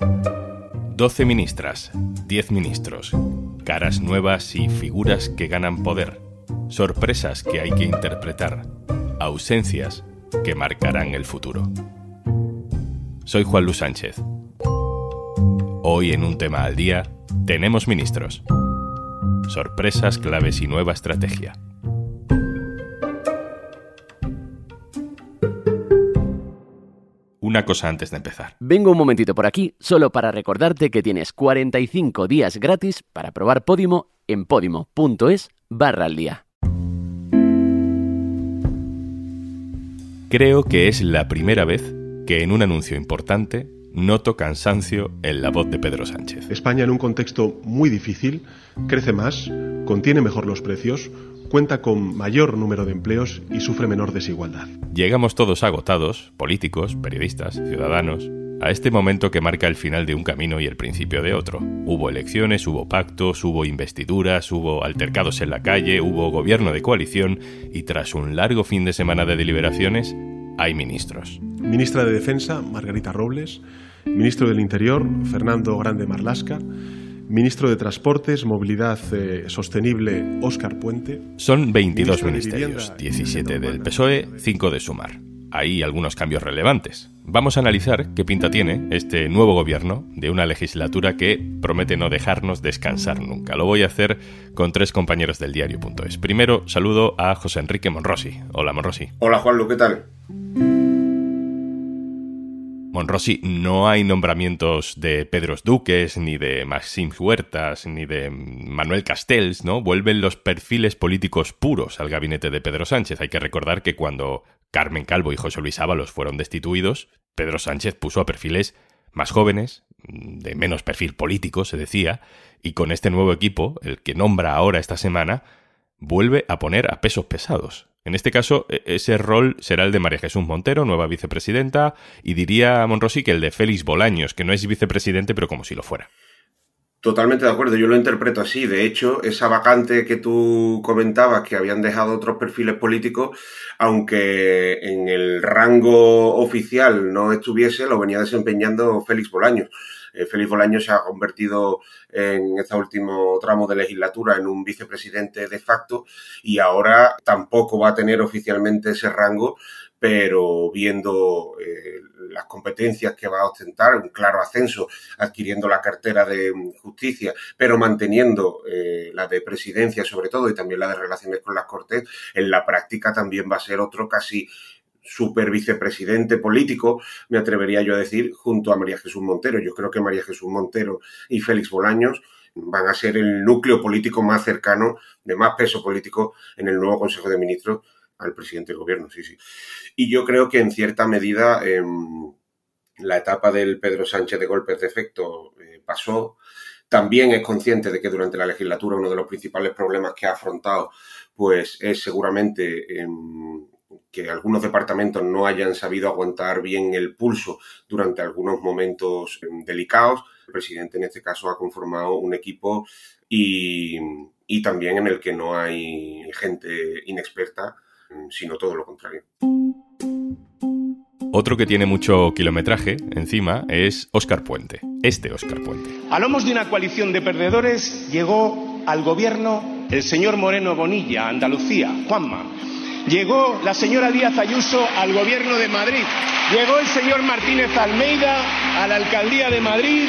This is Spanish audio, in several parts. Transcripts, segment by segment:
12 ministras, 10 ministros, caras nuevas y figuras que ganan poder, sorpresas que hay que interpretar, ausencias que marcarán el futuro. Soy Juan Luis Sánchez. Hoy en un tema al día tenemos ministros. Sorpresas, claves y nueva estrategia. Una cosa antes de empezar. Vengo un momentito por aquí solo para recordarte que tienes 45 días gratis para probar Podimo en podimo.es barra al día. Creo que es la primera vez que en un anuncio importante noto cansancio en la voz de Pedro Sánchez. España en un contexto muy difícil crece más, contiene mejor los precios, cuenta con mayor número de empleos y sufre menor desigualdad. Llegamos todos agotados, políticos, periodistas, ciudadanos, a este momento que marca el final de un camino y el principio de otro. Hubo elecciones, hubo pactos, hubo investiduras, hubo altercados en la calle, hubo gobierno de coalición y tras un largo fin de semana de deliberaciones, hay ministros. Ministra de Defensa, Margarita Robles, ministro del Interior, Fernando Grande Marlasca, ministro de Transportes, Movilidad eh, Sostenible, Óscar Puente. Son 22 ministerios, 17 del PSOE, 5 de Sumar. Hay algunos cambios relevantes. Vamos a analizar qué pinta tiene este nuevo gobierno de una legislatura que promete no dejarnos descansar nunca. Lo voy a hacer con tres compañeros del diario.es. Primero, saludo a José Enrique Monrosi. Hola, Monrosi. Hola, Juanlu, ¿qué tal? Monrosi, no hay nombramientos de Pedros Duques, ni de Maxim Huertas, ni de Manuel Castells, ¿no? Vuelven los perfiles políticos puros al gabinete de Pedro Sánchez. Hay que recordar que cuando Carmen Calvo y José Luis Ábalos fueron destituidos, Pedro Sánchez puso a perfiles más jóvenes, de menos perfil político, se decía, y con este nuevo equipo, el que nombra ahora esta semana, vuelve a poner a pesos pesados. En este caso, e, ese rol será el de María Jesús Montero, nueva vicepresidenta, y diría a Monrosi que el de Félix Bolaños, que no es vicepresidente, pero como si lo fuera. Totalmente de acuerdo, yo lo interpreto así. De hecho, esa vacante que tú comentabas, que habían dejado otros perfiles políticos, aunque en el rango oficial no estuviese, lo venía desempeñando Félix Bolaños. Eh, Félix Bolaños se ha convertido en este último tramo de legislatura en un vicepresidente de facto y ahora tampoco va a tener oficialmente ese rango, pero viendo eh, las competencias que va a ostentar, un claro ascenso, adquiriendo la cartera de justicia, pero manteniendo eh, la de presidencia sobre todo y también la de relaciones con las Cortes, en la práctica también va a ser otro casi super vicepresidente político, me atrevería yo a decir, junto a María Jesús Montero. Yo creo que María Jesús Montero y Félix Bolaños van a ser el núcleo político más cercano, de más peso político en el nuevo Consejo de Ministros al presidente del gobierno, sí, sí. Y yo creo que en cierta medida em, la etapa del Pedro Sánchez de golpes de efecto eh, pasó. También es consciente de que durante la legislatura uno de los principales problemas que ha afrontado pues es seguramente em, que algunos departamentos no hayan sabido aguantar bien el pulso durante algunos momentos em, delicados. El presidente en este caso ha conformado un equipo y, y también en el que no hay gente inexperta, em, sino todo lo contrario. Otro que tiene mucho kilometraje encima es Óscar Puente, este Óscar Puente. A lomos de una coalición de perdedores llegó al gobierno el señor Moreno Bonilla, Andalucía, Juanma, Llegó la señora Díaz Ayuso al gobierno de Madrid. Llegó el señor Martínez Almeida a la alcaldía de Madrid.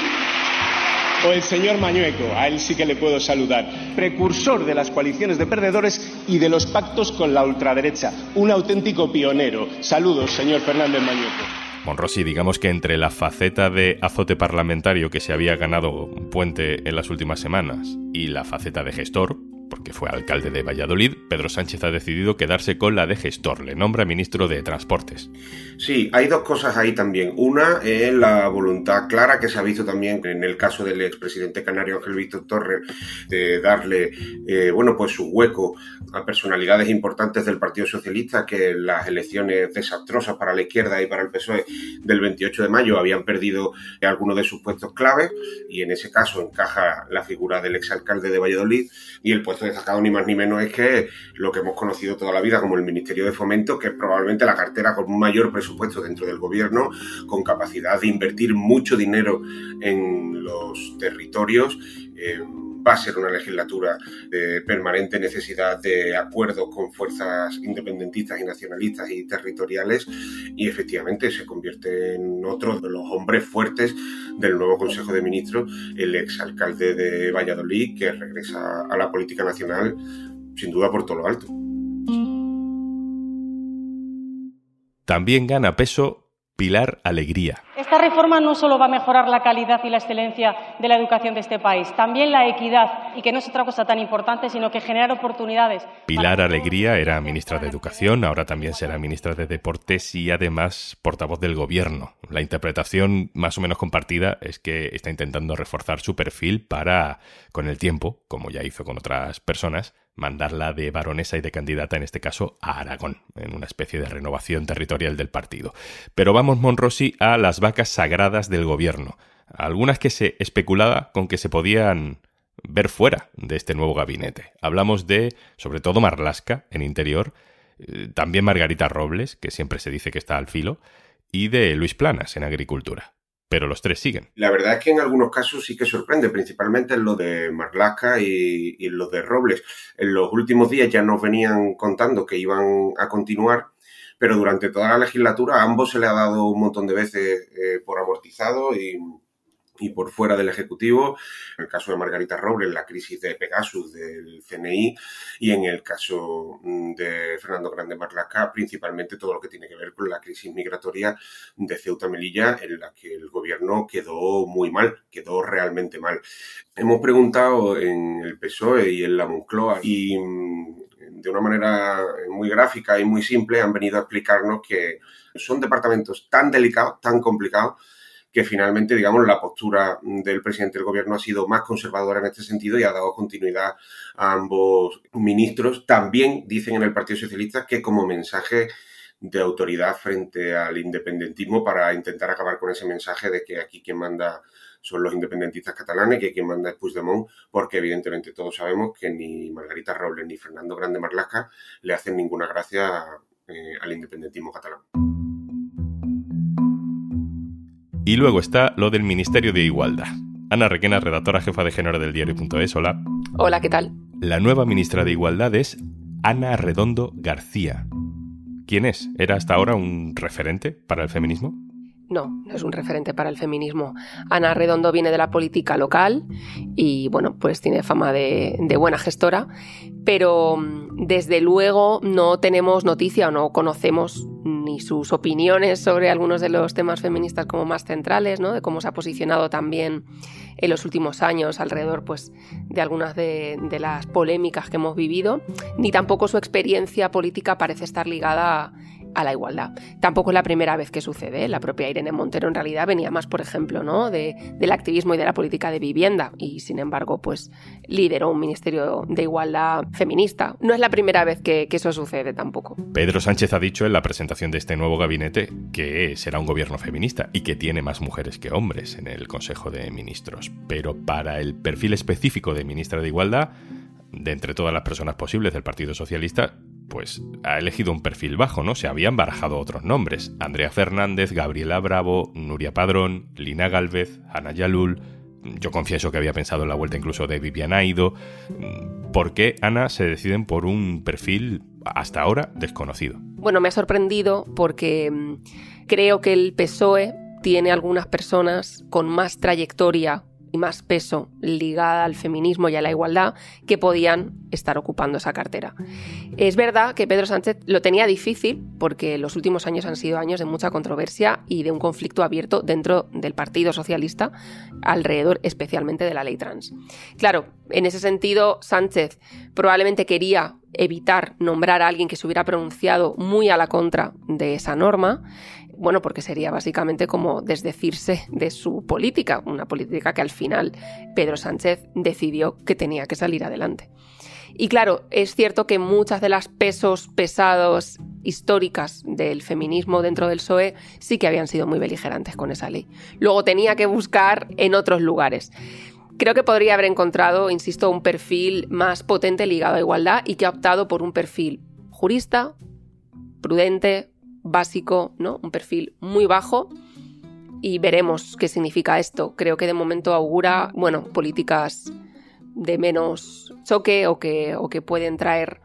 O el señor Mañueco, a él sí que le puedo saludar, precursor de las coaliciones de perdedores y de los pactos con la ultraderecha, un auténtico pionero. Saludos, señor Fernández Mañueco. Monrosi, digamos que entre la faceta de azote parlamentario que se había ganado Puente en las últimas semanas y la faceta de gestor, porque fue alcalde de Valladolid, Pedro Sánchez ha decidido quedarse con la de gestor, le nombra ministro de Transportes. Sí, hay dos cosas ahí también. Una es la voluntad clara que se ha visto también en el caso del expresidente canario Ángel Víctor Torres de darle, eh, bueno, pues su hueco a personalidades importantes del Partido Socialista que en las elecciones desastrosas para la izquierda y para el PSOE del 28 de mayo habían perdido algunos de sus puestos claves y en ese caso encaja la figura del exalcalde de Valladolid y el puesto puesto destacado ni más ni menos es que lo que hemos conocido toda la vida como el Ministerio de Fomento, que es probablemente la cartera con mayor presupuesto dentro del gobierno, con capacidad de invertir mucho dinero en los territorios. Eh, va a ser una legislatura de permanente necesidad de acuerdos con fuerzas independentistas y nacionalistas y territoriales y efectivamente se convierte en otro de los hombres fuertes del nuevo Consejo de Ministros, el exalcalde de Valladolid, que regresa a la política nacional sin duda por todo lo alto. También gana peso Pilar Alegría. Esta reforma no solo va a mejorar la calidad y la excelencia de la educación de este país, también la equidad, y que no es otra cosa tan importante, sino que generar oportunidades. Pilar Alegría era ministra de Educación, ahora también será ministra de Deportes y además portavoz del Gobierno. La interpretación más o menos compartida es que está intentando reforzar su perfil para, con el tiempo, como ya hizo con otras personas, mandarla de baronesa y de candidata, en este caso, a Aragón, en una especie de renovación territorial del partido. Pero vamos, Monrosi, a las vacas sagradas del gobierno, algunas que se especulaba con que se podían ver fuera de este nuevo gabinete. Hablamos de, sobre todo, Marlasca, en interior, eh, también Margarita Robles, que siempre se dice que está al filo, y de Luis Planas, en agricultura pero los tres siguen. La verdad es que en algunos casos sí que sorprende, principalmente en lo de Marlaska y, en lo de Robles. En los últimos días ya nos venían contando que iban a continuar, pero durante toda la legislatura a ambos se le ha dado un montón de veces eh, por amortizado y, y por fuera del Ejecutivo, en el caso de Margarita Robles, la crisis de Pegasus del CNI y en el caso mm, de Fernando Grande Marlaska, principalmente todo lo que tiene que ver con la crisis migratoria de Ceuta Melilla, en la que el gobierno quedó muy mal, quedó realmente mal. Hemos preguntado en el PSOE y en la Moncloa y mm, de una manera muy gráfica y muy simple han venido a explicarnos que son departamentos tan delicados, tan complicados, que finalmente, digamos, la postura del presidente del gobierno ha sido más conservadora en este sentido y ha dado continuidad a ambos ministros. También dicen en el Partido Socialista que como mensaje de autoridad frente al independentismo para intentar acabar con ese mensaje de que aquí quien manda son los independentistas catalanes, que quien manda es Puigdemont, porque evidentemente todos sabemos que ni Margarita Robles ni Fernando Grande Marlaska le hacen ninguna gracia eh, al independentismo catalán. Y luego está lo del Ministerio de Igualdad. Ana Requena, redactora jefa de género del diario.es, hola. Hola, ¿qué tal? La nueva ministra de Igualdad es Ana Redondo García. ¿Quién es? ¿Era hasta ahora un referente para el feminismo? No, no es un referente para el feminismo. Ana Redondo viene de la política local y, bueno, pues tiene fama de, de, buena gestora, pero mm, desde luego no tenemos noticia o no conocemos ni sus opiniones sobre algunos de los temas feministas como más centrales, ¿no? de cómo se ha posicionado también en los últimos años alrededor pues, de algunas de, las polémicas que hemos vivido, ni tampoco su experiencia política parece estar ligada a la igualdad. Tampoco es la primera vez que sucede. ¿eh? La propia Irene Montero en realidad venía más, por ejemplo, ¿no? De, del activismo y de la política de vivienda y, sin embargo, pues lideró un ministerio de igualdad feminista. No es la primera vez que, que eso sucede tampoco. Pedro Sánchez ha dicho en la presentación de este nuevo gabinete que será un gobierno feminista y que tiene más mujeres que hombres en el Consejo de Ministros. Pero para el perfil específico de ministra de Igualdad, de entre todas las personas posibles del Partido Socialista, pues ha elegido un perfil bajo, ¿no? Se habían barajado otros nombres. Andrea Fernández, Gabriela Bravo, Nuria Padrón, Lina Galvez, Ana Yalul. Yo confieso que había pensado en la vuelta incluso de Vivian Aido. ¿Por qué, Ana, se deciden por un perfil hasta ahora desconocido? Bueno, me ha sorprendido porque mm, creo que el PSOE tiene algunas personas con más trayectoria y más peso ligada al feminismo y a la igualdad que podían estar ocupando esa cartera. Es verdad que Pedro Sánchez lo tenía difícil porque los últimos años han sido años de mucha controversia y de un conflicto abierto dentro del Partido Socialista alrededor especialmente de la ley trans. Claro, en ese sentido Sánchez probablemente quería evitar nombrar a alguien que se hubiera pronunciado muy a la contra de esa norma bueno, porque sería básicamente como desdecirse de su política, una política que al final Pedro Sánchez decidió que tenía que salir adelante. Y claro, es cierto que muchas de las pesos pesados históricas del feminismo dentro del PSOE sí que habían sido muy beligerantes con esa ley. Luego tenía que buscar en otros lugares. Creo que podría haber encontrado, insisto, un perfil más potente ligado a igualdad y que ha optado por un perfil jurista, prudente, básico, ¿no? Un perfil muy bajo y veremos qué significa esto. Creo que de momento augura, bueno, políticas de menos choque o que, o que pueden traer,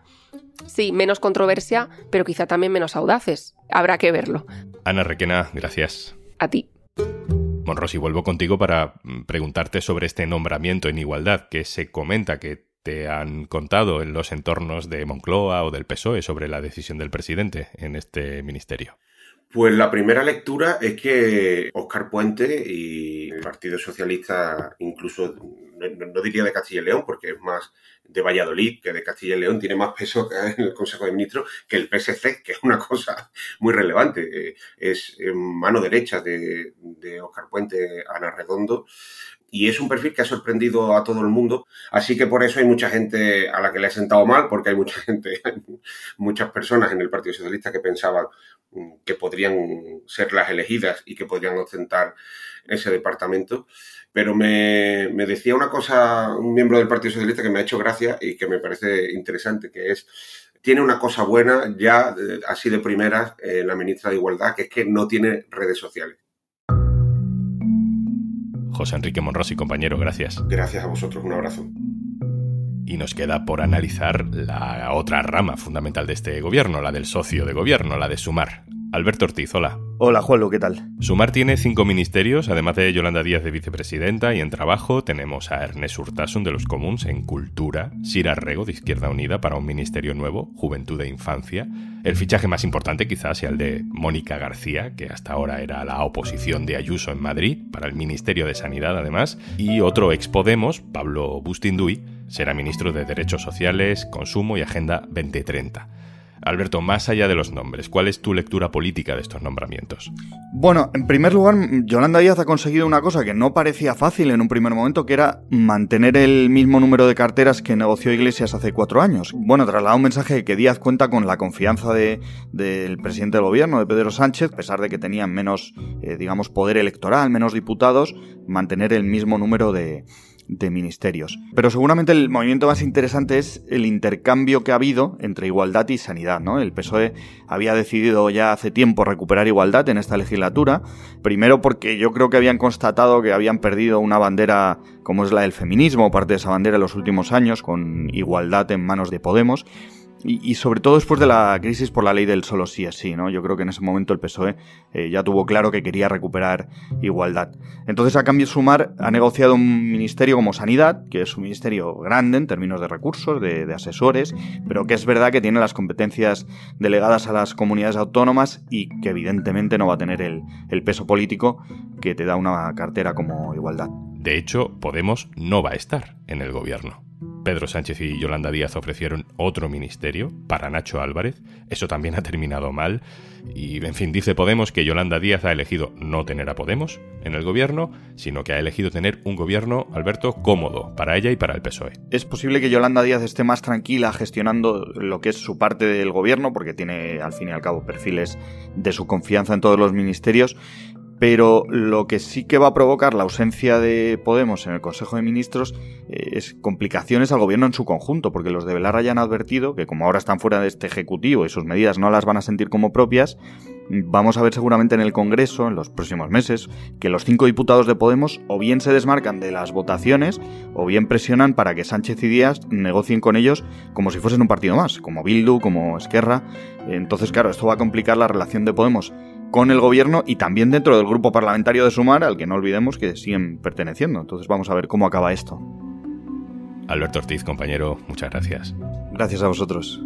sí, menos controversia, pero quizá también menos audaces. Habrá que verlo. Ana Requena, gracias. A ti. Monrosi, vuelvo contigo para mm, preguntarte sobre este nombramiento en igualdad que se comenta que te han contado en los entornos de Moncloa o del PSOE sobre la decisión del presidente en este ministerio. Pues la primera lectura es que Óscar Puente y el Partido Socialista, incluso no, diría de Castilla y León, porque es más de Valladolid que de Castilla y León, tiene más peso en el Consejo de Ministros que el PSC, que es una cosa muy relevante. Eh, es mano derecha de, de Óscar Puente, Ana Redondo, y es un perfil que ha sorprendido a todo el mundo. Así que por eso hay mucha gente a la que le ha sentado mal, porque hay mucha gente, muchas personas en el Partido Socialista que pensaban mm, que podrían ser las elegidas y que podrían ostentar ese departamento. Pero me, decía una cosa un miembro del Partido Socialista que me ha hecho gracia y que me parece interesante, que es, tiene una cosa buena ya eh, así de primeras eh, la ministra de Igualdad, que es que no tiene redes sociales. José Enrique Monrosi, compañero, gracias. Gracias a vosotros, un abrazo. Y nos queda por analizar la otra rama fundamental de este gobierno, la del socio de gobierno, la de Sumar. Alberto Ortiz, hola. Hola, Juanlo, ¿qué tal? Sumar tiene cinco ministerios, además de Yolanda Díaz de vicepresidenta, y en trabajo tenemos a Ernest Urtasun de los Comuns en Cultura, Sira Rego de Izquierda Unida para un ministerio nuevo, Juventud e Infancia. El fichaje más importante quizás sea el de Mónica García, que hasta ahora era la oposición de Ayuso en Madrid, para el Ministerio de Sanidad además, y otro ex Podemos, Pablo Bustinduy, será ministro de Derechos Sociales, Consumo y Agenda 2030. Alberto, más allá de los nombres, ¿cuál es tu lectura política de estos nombramientos? Bueno, en primer lugar, Yolanda Díaz ha conseguido una cosa que no parecía fácil en un primer momento, que era mantener el mismo número de carteras que negoció Iglesias hace cuatro años. Bueno, trasladado un mensaje de que Díaz cuenta con la confianza del presidente del gobierno, de Pedro Sánchez, a pesar de que tenían menos, eh, digamos, poder electoral, menos diputados, mantener el mismo número de, de ministerios. Pero seguramente el movimiento más interesante es el intercambio que ha habido entre igualdad y sanidad. ¿no? El PSOE había decidido ya hace tiempo recuperar igualdad en esta legislatura, primero porque yo creo que habían constatado que habían perdido una bandera como es la del feminismo, parte de esa bandera en los últimos años, con igualdad en manos de Podemos, y, sobre todo después de la crisis por la ley del solo sí es sí, ¿no? Yo creo que en ese momento el PSOE eh, ya tuvo claro que quería recuperar igualdad. Entonces, a cambio, Sumar ha negociado un ministerio como Sanidad, que es un ministerio grande en términos de recursos, de, asesores, pero que es verdad que tiene las competencias delegadas a las comunidades autónomas y que evidentemente no va a tener el, el peso político que te da una cartera como igualdad. De hecho, Podemos no va a estar en el gobierno. Pedro Sánchez y Yolanda Díaz ofrecieron otro ministerio para Nacho Álvarez. Eso también ha terminado mal. Y, en fin, dice Podemos que Yolanda Díaz ha elegido no tener a Podemos en el gobierno, sino que ha elegido tener un gobierno, Alberto, cómodo para ella y para el PSOE. Es posible que Yolanda Díaz esté más tranquila gestionando lo que es su parte del gobierno, porque tiene, al fin y al cabo, perfiles de su confianza en todos los ministerios pero lo que sí que va a provocar la ausencia de Podemos en el Consejo de Ministros eh, es complicaciones al gobierno en su conjunto, porque los de Belarra ya han advertido que como ahora están fuera de este Ejecutivo y sus medidas no las van a sentir como propias, vamos a ver seguramente en el Congreso, en los próximos meses, que los cinco diputados de Podemos o bien se desmarcan de las votaciones o bien presionan para que Sánchez y Díaz negocien con ellos como si fuesen un partido más, como Bildu, como Esquerra. Entonces, claro, esto va a complicar la relación de Podemos con el gobierno y también dentro del grupo parlamentario de Sumar, al que no olvidemos que siguen perteneciendo. Entonces vamos a ver cómo acaba esto. Alberto Ortiz, compañero, muchas gracias. Gracias a vosotros.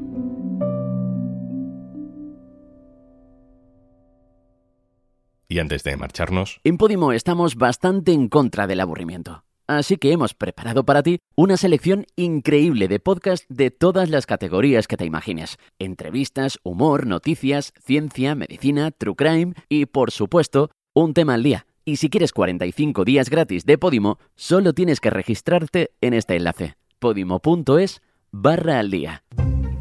Y antes de marcharnos... En Podimo estamos bastante en contra del aburrimiento. Así que hemos preparado para ti una selección increíble de podcasts de todas las categorías que te imagines. Entrevistas, humor, noticias, ciencia, medicina, true crime y, por supuesto, un tema al día. Y si quieres 45 días gratis de Podimo, solo tienes que registrarte en este enlace, podimo.es barra al día.